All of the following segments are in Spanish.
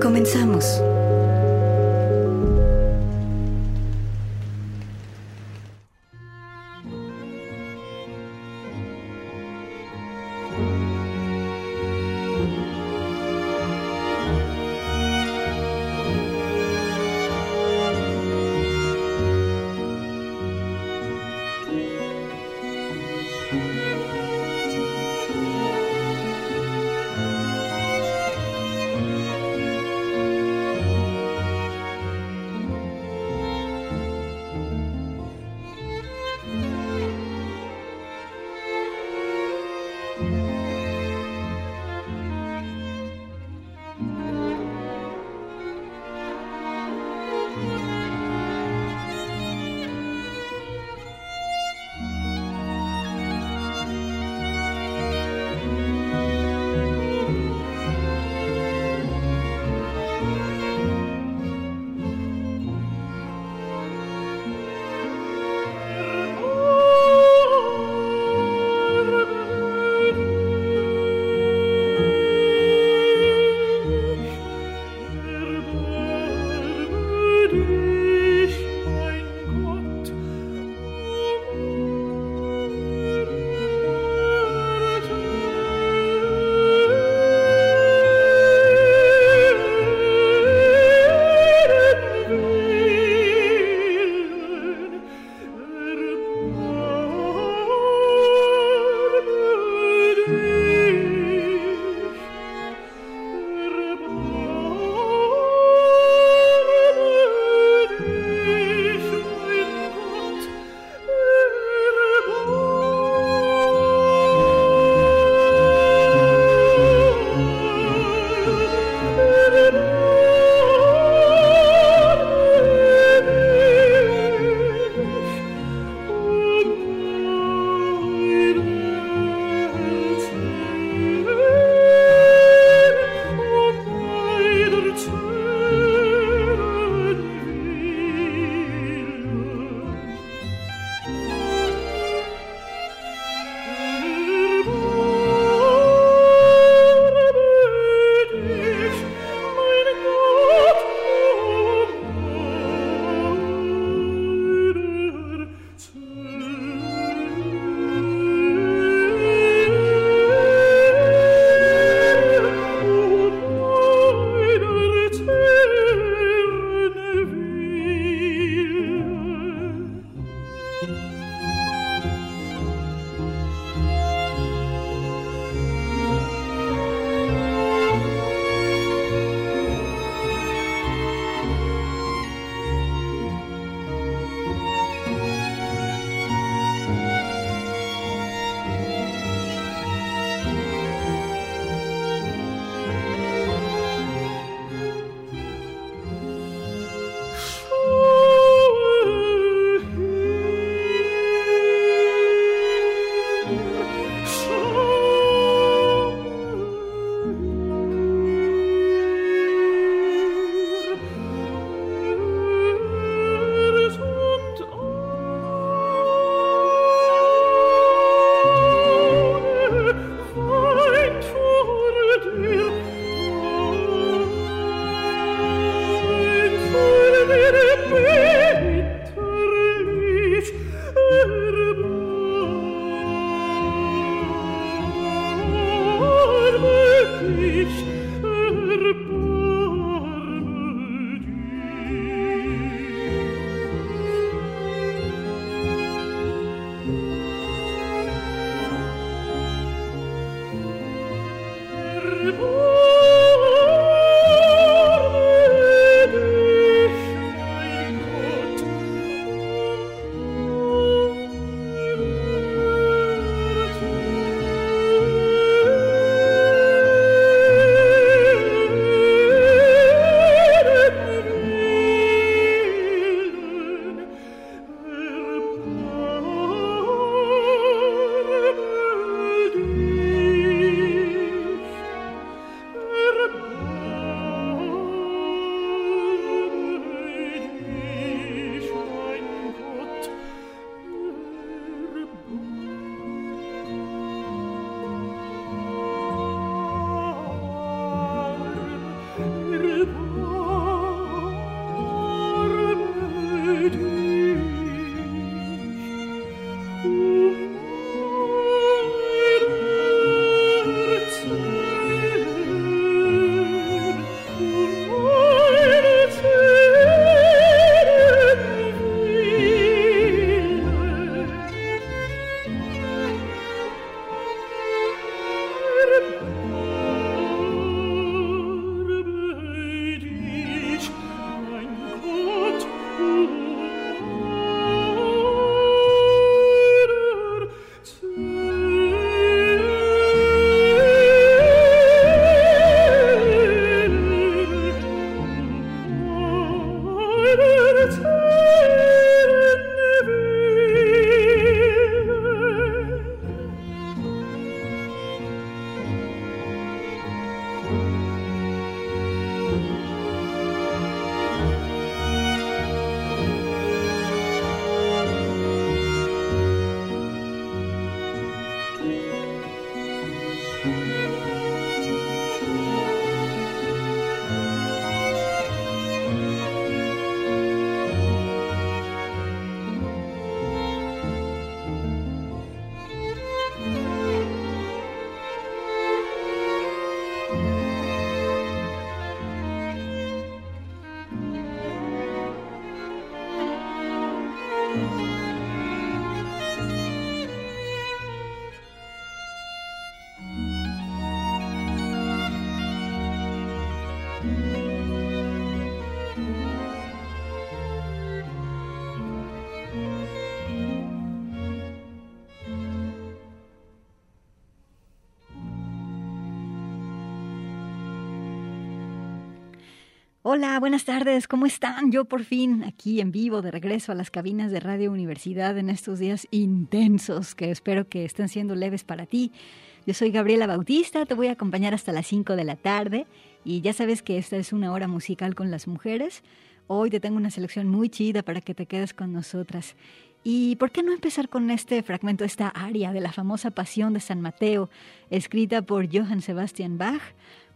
Comenzamos. Hola, buenas tardes, ¿cómo están? Yo por fin aquí en vivo de regreso a las cabinas de Radio Universidad en estos días intensos que espero que estén siendo leves para ti. Yo soy Gabriela Bautista, te voy a acompañar hasta las 5 de la tarde y ya sabes que esta es una hora musical con las mujeres. Hoy te tengo una selección muy chida para que te quedes con nosotras. ¿Y por qué no empezar con este fragmento, esta aria de la famosa Pasión de San Mateo, escrita por Johann Sebastian Bach?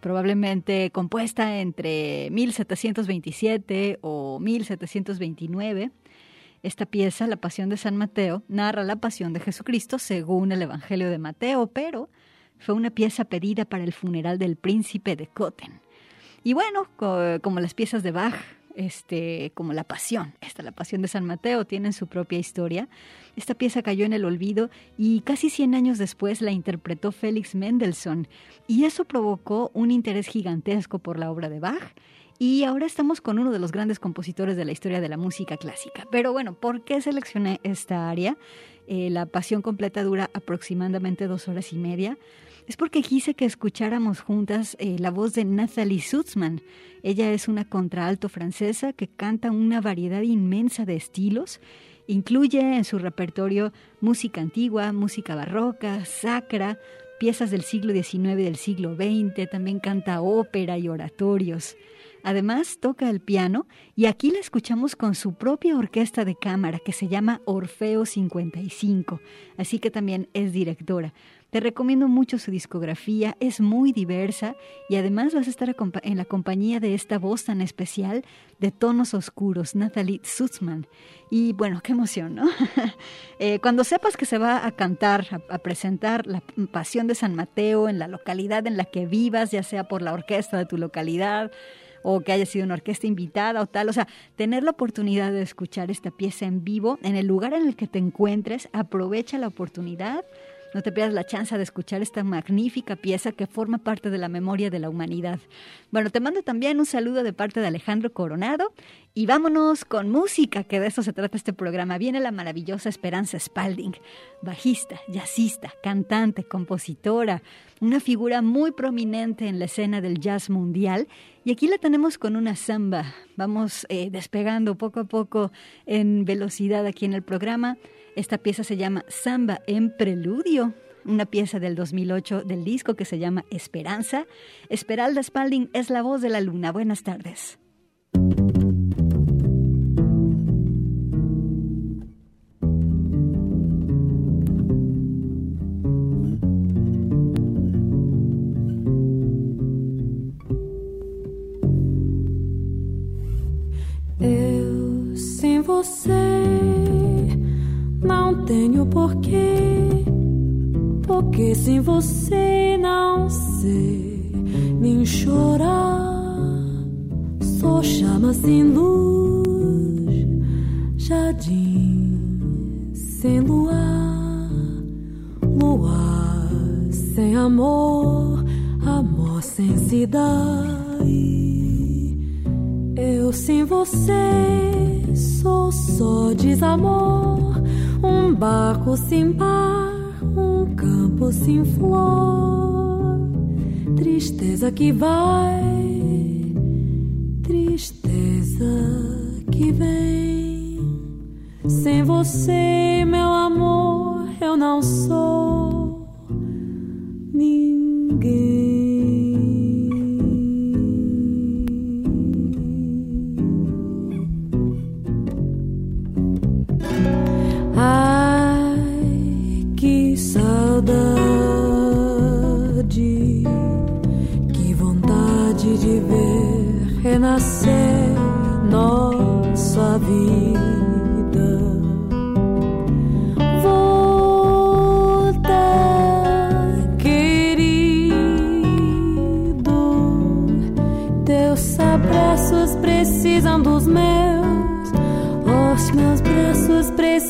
Probablemente compuesta entre 1727 o 1729. Esta pieza, La Pasión de San Mateo, narra la pasión de Jesucristo según el Evangelio de Mateo, pero fue una pieza pedida para el funeral del príncipe de Cotten. Y bueno, como las piezas de Bach, este, como La Pasión, esta La Pasión de San Mateo, tienen su propia historia. Esta pieza cayó en el olvido y casi 100 años después la interpretó Félix Mendelssohn y eso provocó un interés gigantesco por la obra de Bach. Y ahora estamos con uno de los grandes compositores de la historia de la música clásica. Pero bueno, ¿por qué seleccioné esta área? Eh, la pasión completa dura aproximadamente dos horas y media es porque quise que escucháramos juntas eh, la voz de Nathalie Sutzman. Ella es una contraalto francesa que canta una variedad inmensa de estilos. Incluye en su repertorio música antigua, música barroca, sacra, piezas del siglo XIX y del siglo XX, también canta ópera y oratorios. Además, toca el piano y aquí la escuchamos con su propia orquesta de cámara que se llama Orfeo 55, así que también es directora. Te recomiendo mucho su discografía, es muy diversa y además vas a estar en la compañía de esta voz tan especial de tonos oscuros, Nathalie Sutzman. Y bueno, qué emoción, ¿no? Eh, cuando sepas que se va a cantar, a, presentar la Pasión de San Mateo en la localidad en la que vivas, ya sea por la orquesta de tu localidad, o que haya sido una orquesta invitada o tal. O sea, tener la oportunidad de escuchar esta pieza en vivo en el lugar en el que te encuentres, aprovecha la oportunidad no te pierdas la chance de escuchar esta magnífica pieza que forma parte de la memoria de la humanidad. Bueno, te mando también un saludo de parte de Alejandro Coronado y vámonos con música, que de eso se trata este programa. Viene la maravillosa Esperanza Spalding, bajista, jazzista, cantante, compositora, una figura muy prominente en la escena del jazz mundial. Y aquí la tenemos con una samba. Vamos eh, despegando poco a poco en velocidad aquí en el programa. Esta pieza se llama Samba en Preludio, una pieza del 2008 del disco que se llama Esperanza. Esperalda Spalding es la voz de la luna. Buenas tardes. Que vai,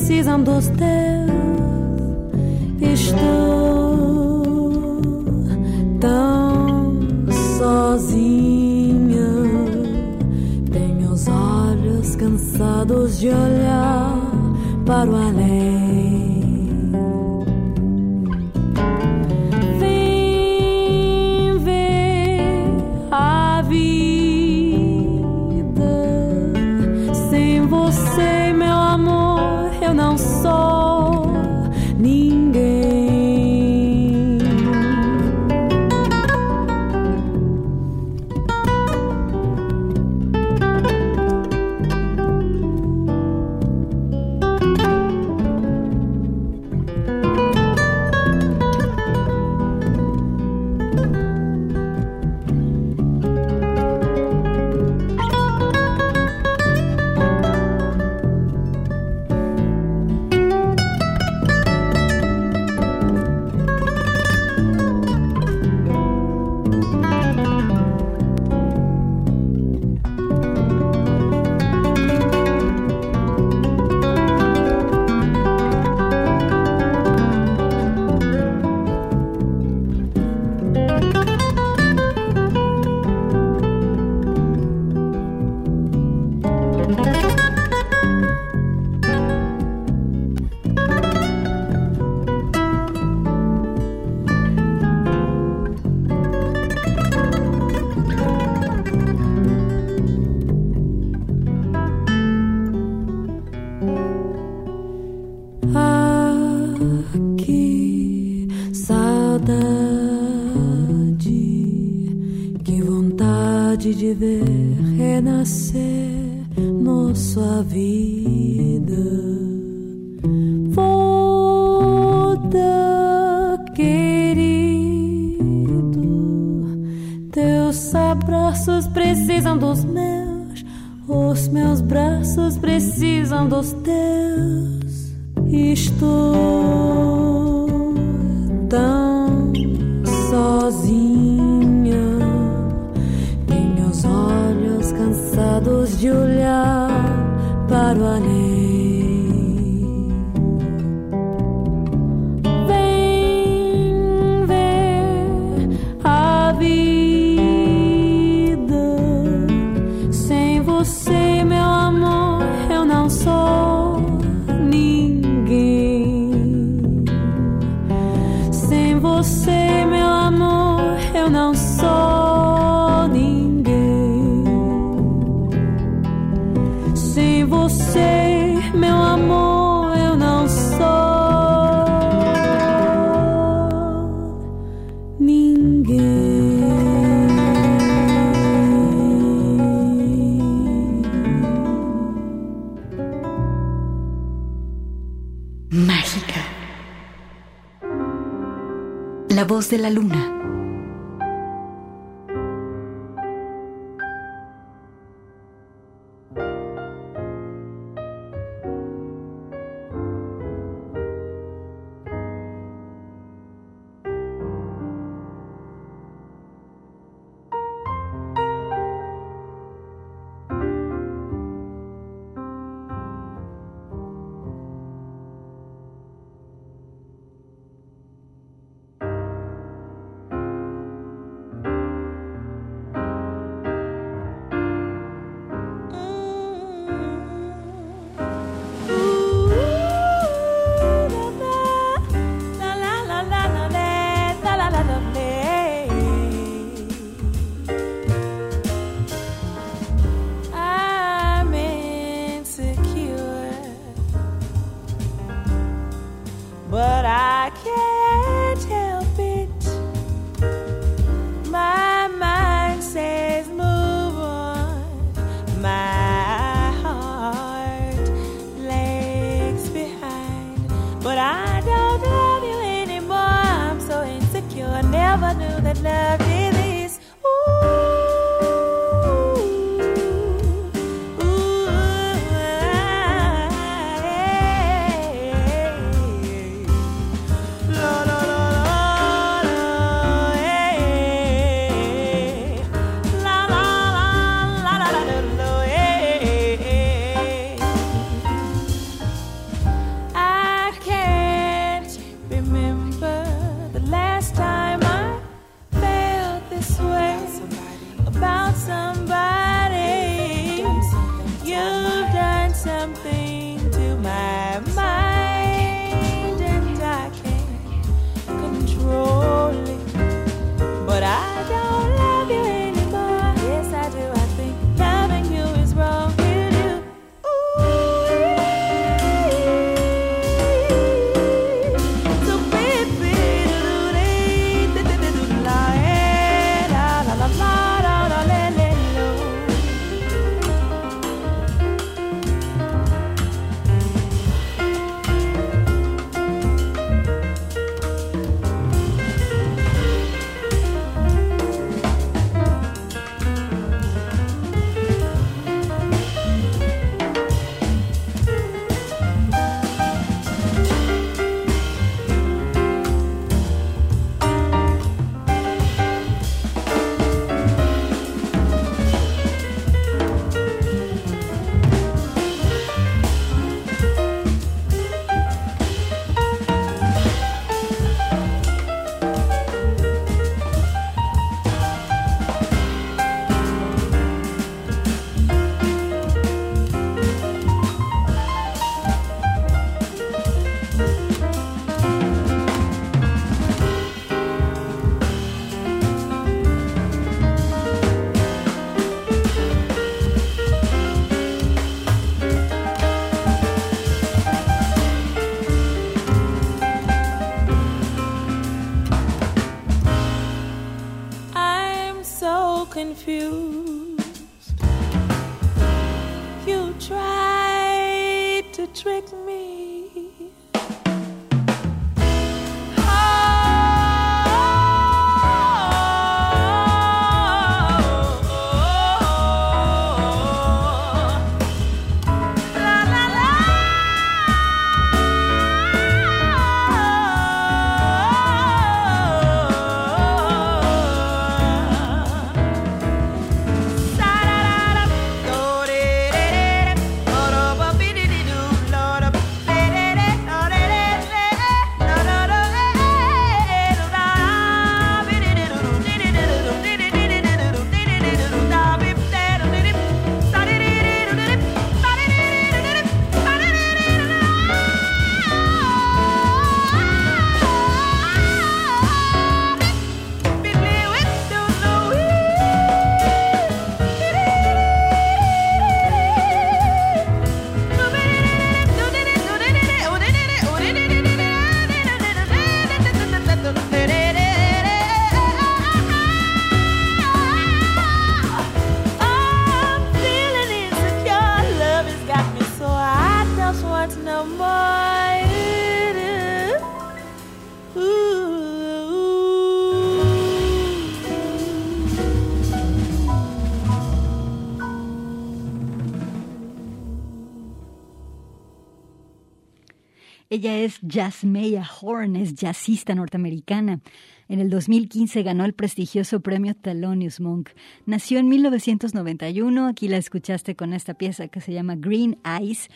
precisam dos teus. De la luna. Ella es Jasmeya Horn, es jazzista norteamericana. En el 2015 ganó el prestigioso premio Thelonious Monk. Nació en 1991, aquí la escuchaste con esta pieza que se llama Green Eyes.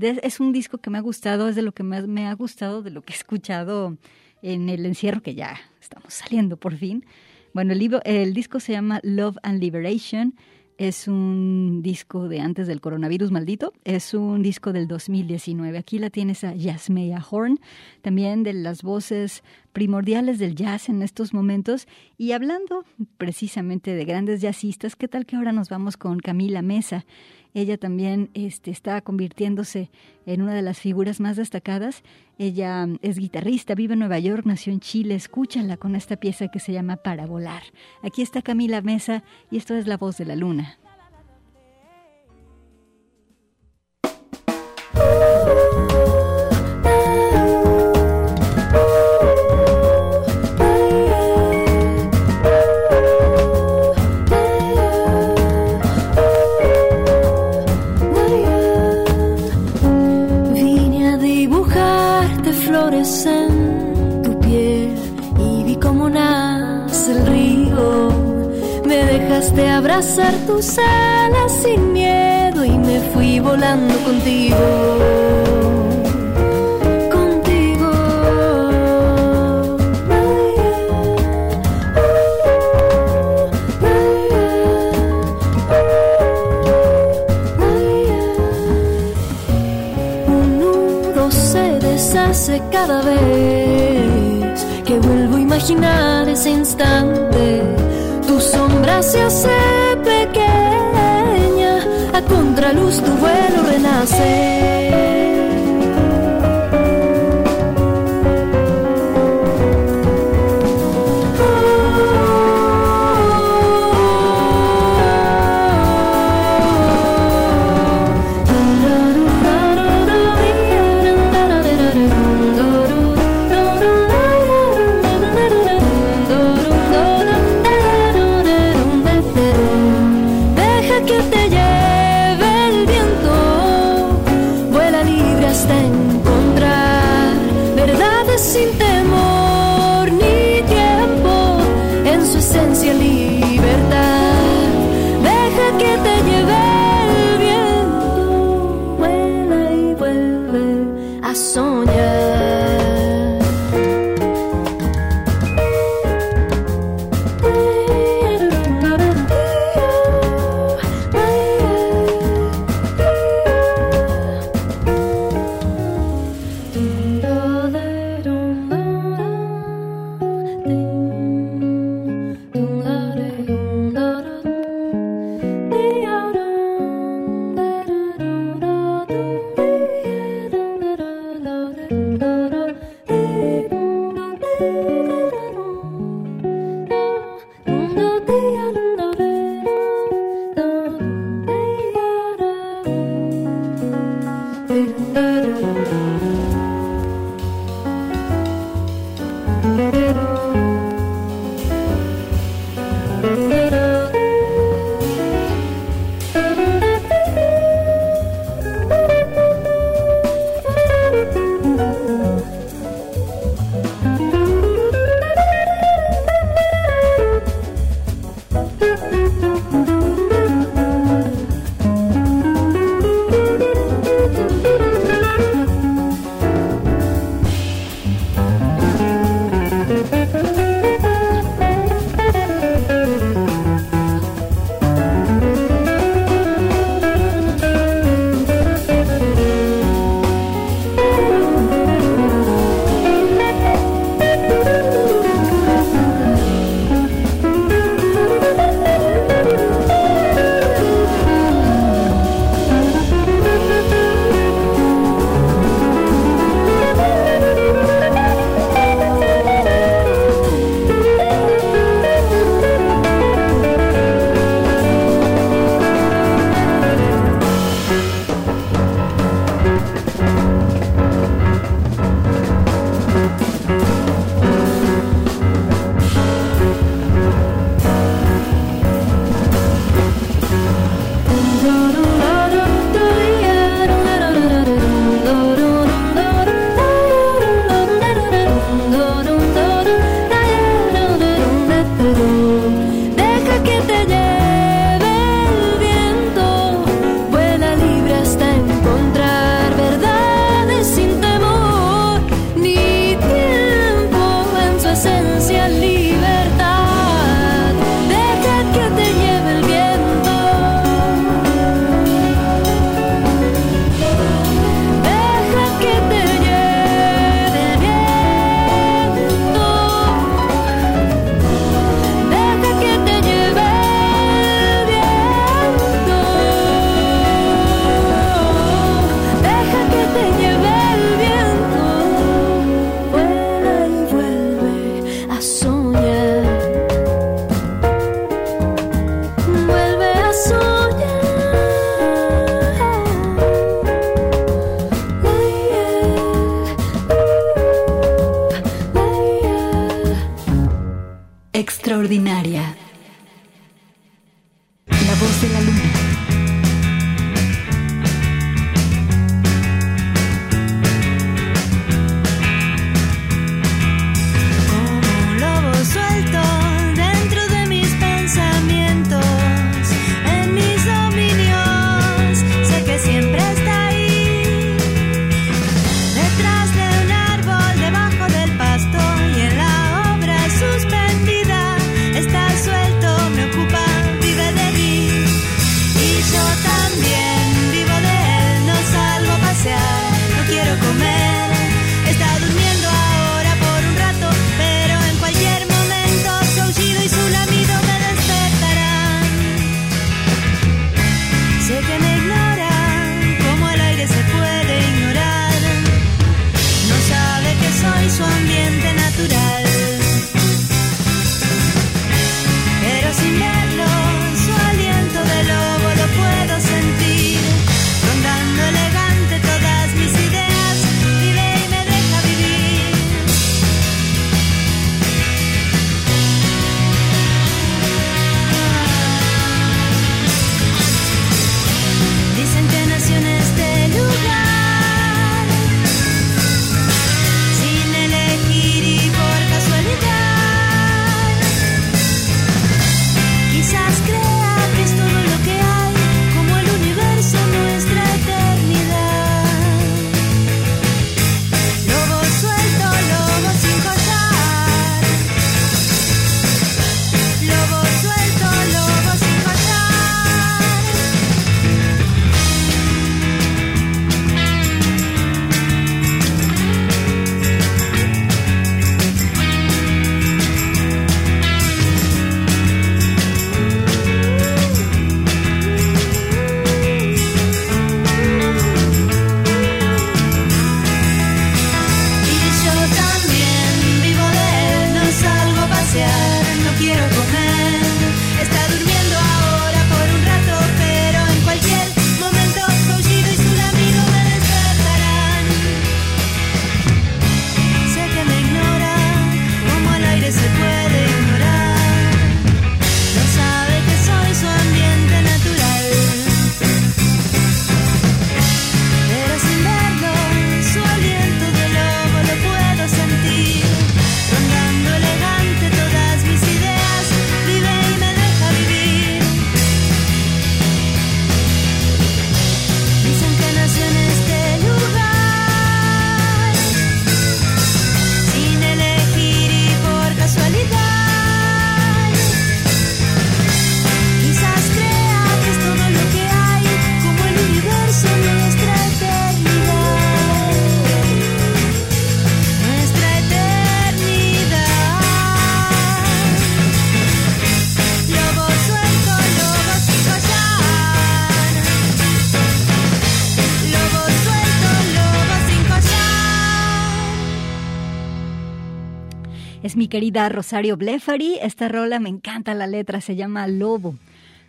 Es un disco que me ha gustado, es de lo que más me ha gustado, de lo que he escuchado en el encierro, que ya estamos saliendo por fin. Bueno, el disco se llama Love and Liberation. Es un disco de antes del coronavirus maldito. Es un disco del 2019. Aquí la tienes a Yasmeya Horn, también de las voces primordiales del jazz en estos momentos. Y hablando precisamente de grandes jazzistas, ¿qué tal que ahora nos vamos con Camila Mesa? Ella también este, está convirtiéndose en una de las figuras más destacadas. Ella mm, es guitarrista, vive en Nueva York, nació en Chile. Escúchala con esta pieza que se llama Para Volar. Aquí está Camila Mesa y esto es La Voz de la Luna. Abrazar tus alas sin miedo y me fui volando contigo. Contigo. Un nudo se deshace cada vez que vuelvo a imaginar ese instante. Tu sombra se hace pequeña, a contraluz tu vuelo renace. Querida Rosario Blefari. Esta rola me encanta la letra, se llama Lobo.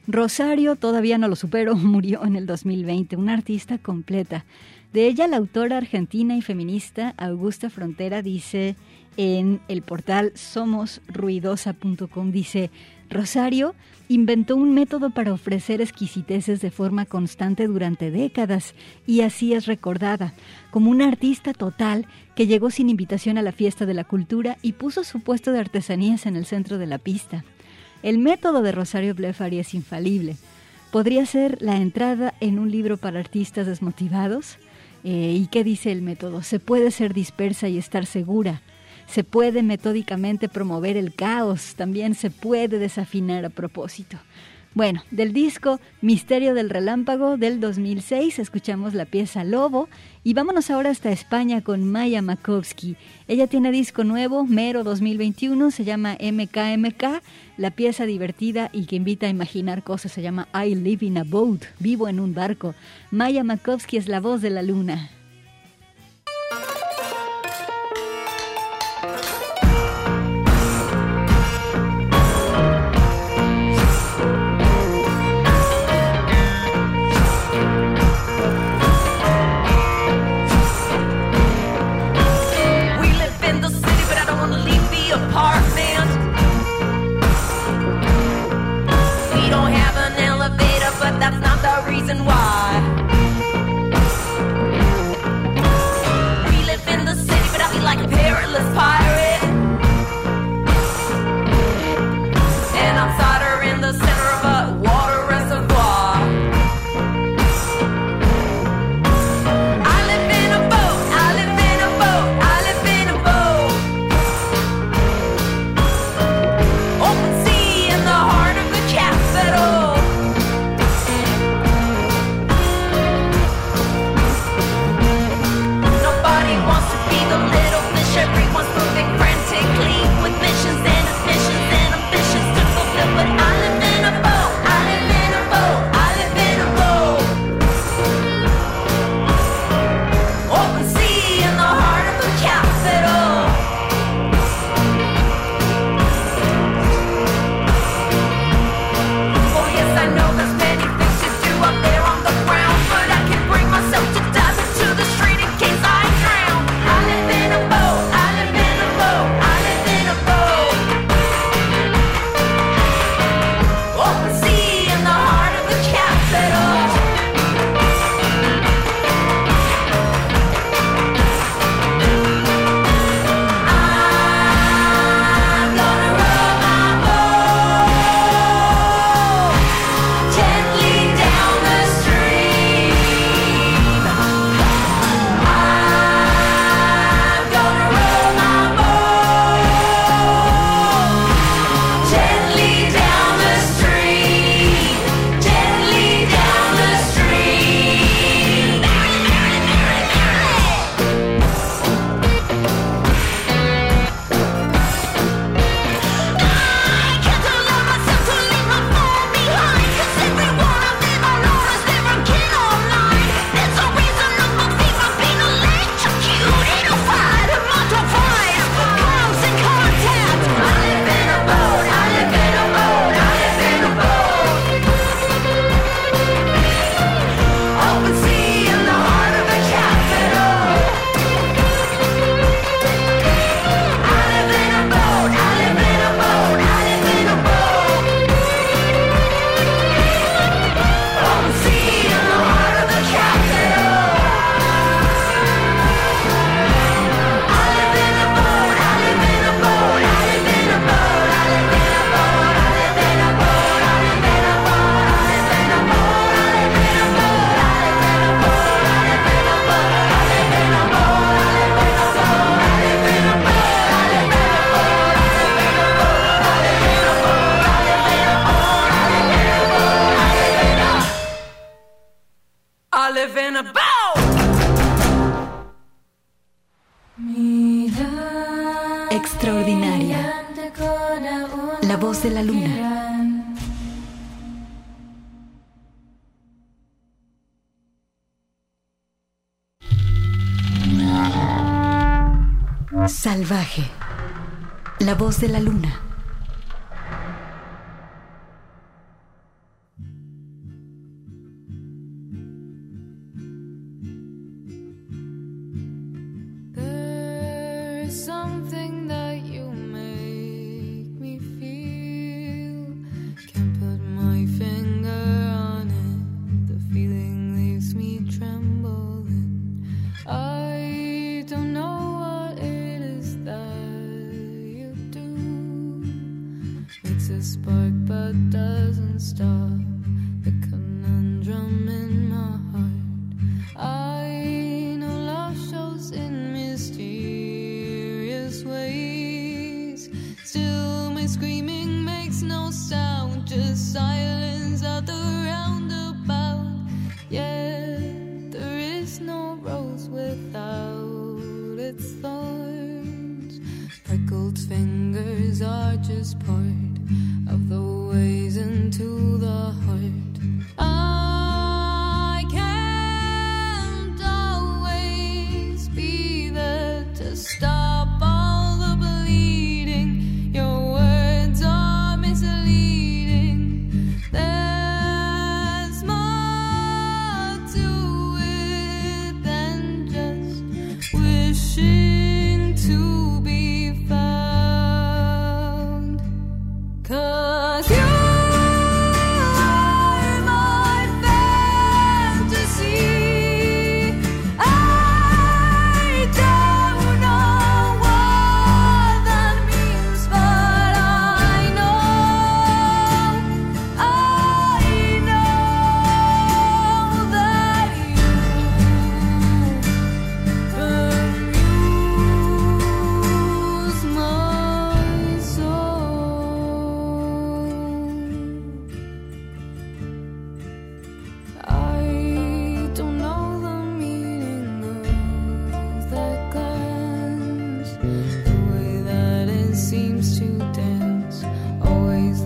Rosario, todavía no lo supero, murió en el 2020, una artista completa. De ella, la autora argentina y feminista Augusta Frontera dice en el portal somosruidosa.com, dice, Rosario inventó un método para ofrecer exquisiteces de forma constante durante décadas y así es recordada, como una artista total que llegó sin invitación a la fiesta de la cultura y puso su puesto de artesanías en el centro de la pista. El método de Rosario Blefari es infalible. ¿Podría ser la entrada en un libro para artistas desmotivados? Eh, ¿Y qué dice el método? Se puede ser dispersa y estar segura se puede metódicamente promover el caos, también se puede desafinar a propósito. Bueno, del disco Misterio del Relámpago del 2006 escuchamos la pieza Lobo y vámonos ahora hasta España con Maya Makovsky. Ella tiene disco nuevo, Mero 2021, se llama MKMK. La pieza divertida y que invita a imaginar cosas se llama I Live in a Boat, vivo en un barco. Maya Makovsky es la voz de la luna. reason why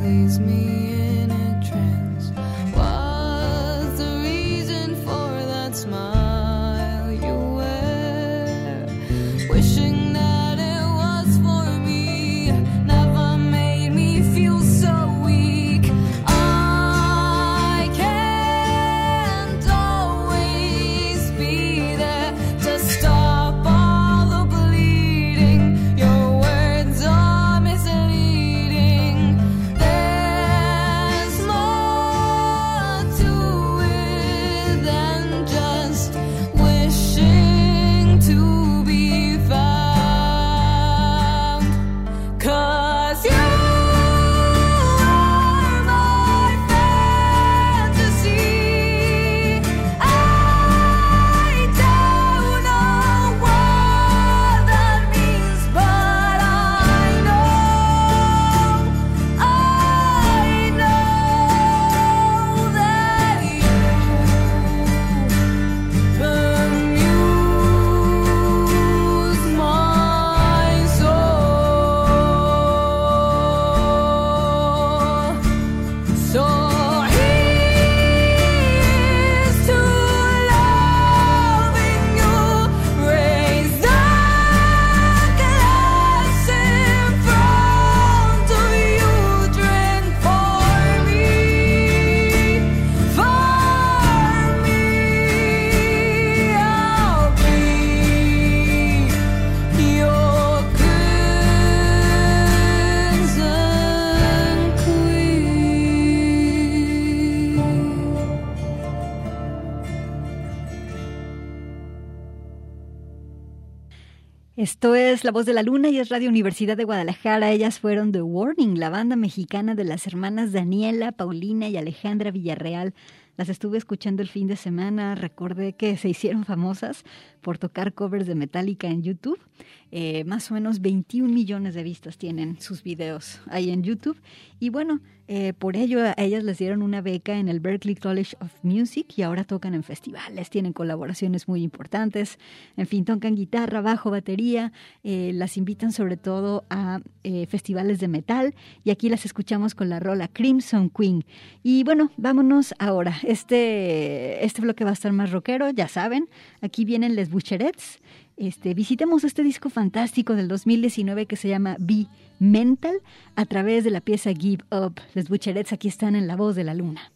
please me. Esto es La Voz de la Luna y es Radio Universidad de Guadalajara. Ellas fueron The Warning, la banda mexicana de las hermanas Daniela, Paulina y Alejandra Villarreal. Las estuve escuchando el fin de semana, recordé que se hicieron famosas por tocar covers de Metallica en YouTube. Eh, más o menos 21 millones de vistas tienen sus videos ahí en YouTube. Y bueno, eh, por ello a ellas les dieron una beca en el Berklee College of Music y ahora tocan en festivales, tienen colaboraciones muy importantes. En fin, tocan guitarra, bajo, batería, eh, las invitan sobre todo a festivales de metal y aquí las escuchamos con la rola Crimson Queen. Y bueno, vámonos ahora este, este bloque va a estar más rockero, ya saben. Aquí vienen Les Boucherets. Este, visitemos este disco fantástico del 2019 que se llama Be Mental a través de la pieza Give Up. Les Boucherets aquí están en La Voz de la Luna.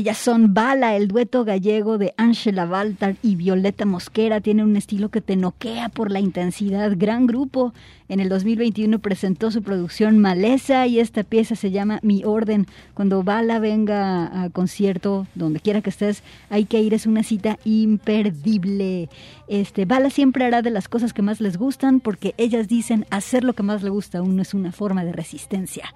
Ellas son Bala, el dueto gallego de Angela Baltar y Violeta Mosquera. Tiene un estilo que te noquea por la intensidad. Gran grupo. En el 2021 presentó su producción Maleza y esta pieza se llama Mi Orden. Cuando Bala venga a concierto, donde quiera que estés, hay que ir. Es una cita imperdible. Este, Bala siempre hará de las cosas que más les gustan porque ellas dicen hacer lo que más le gusta aún no es una forma de resistencia.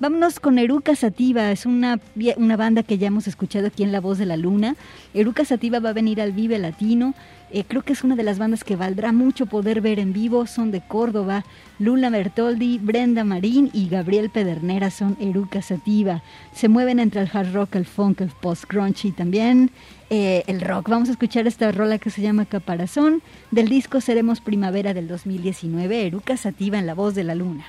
Vámonos con Eruca Sativa, es una, una banda que ya hemos escuchado aquí en La Voz de la Luna. Eruca Sativa va a venir al Vive Latino. Eh, creo que es una de las bandas que valdrá mucho poder ver en vivo. Son de Córdoba. Lula Bertoldi, Brenda Marín y Gabriel Pedernera son Eruca Sativa. Se mueven entre el hard rock, el funk, el post-grunge y también eh, el rock. Vamos a escuchar esta rola que se llama Caparazón. Del disco Seremos Primavera del 2019. Eruca Sativa en La Voz de la Luna.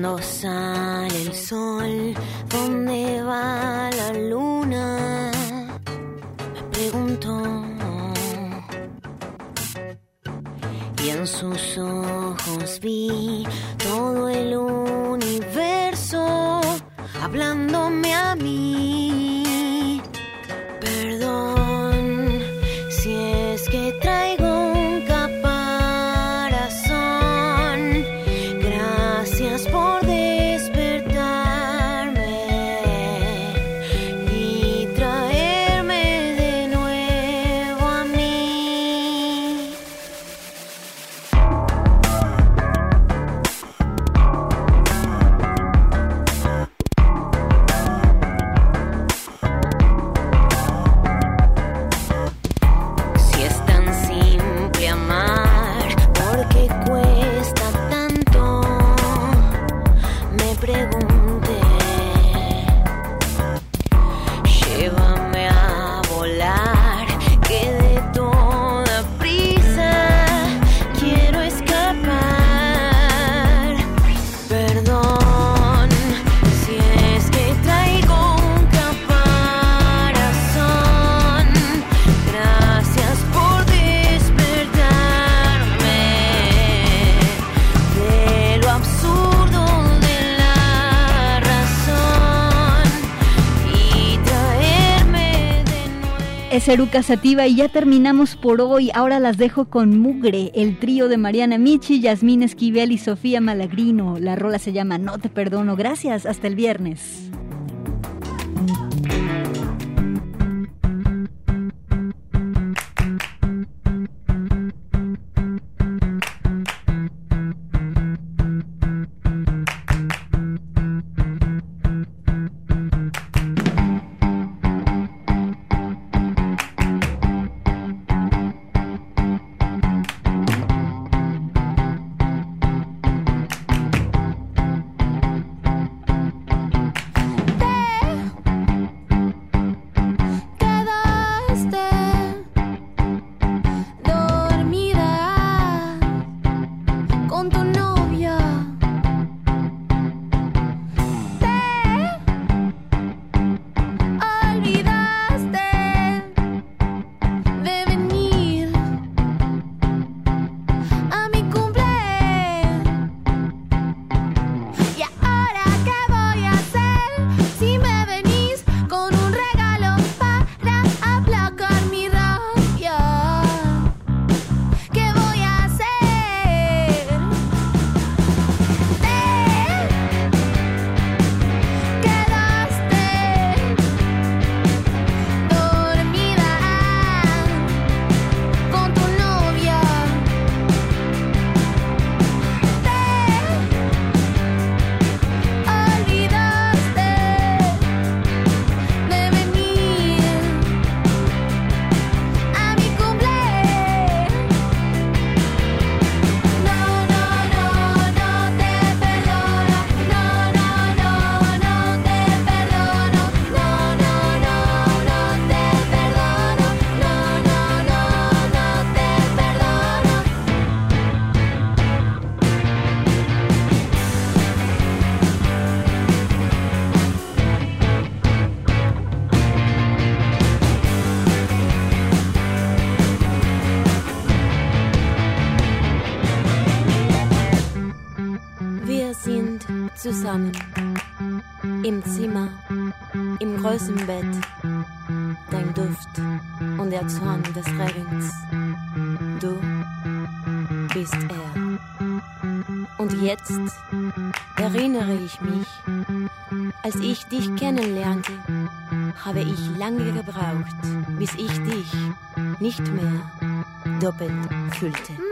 Cuando sale el sol, ¿dónde va la luna? Me pregunto. Y en sus ojos vi todo el universo hablándome a mí. Sativa y ya terminamos por hoy. Ahora las dejo con Mugre, el trío de Mariana Michi, Yasmín Esquivel y Sofía Malagrino. La rola se llama No te perdono. Gracias, hasta el viernes. Zusammen. Im Zimmer, im großen Bett. Dein Duft und der Zorn des Regens. Du bist er. Und jetzt erinnere ich mich, als ich dich kennenlernte, habe ich lange gebraucht, bis ich dich nicht mehr doppelt fühlte.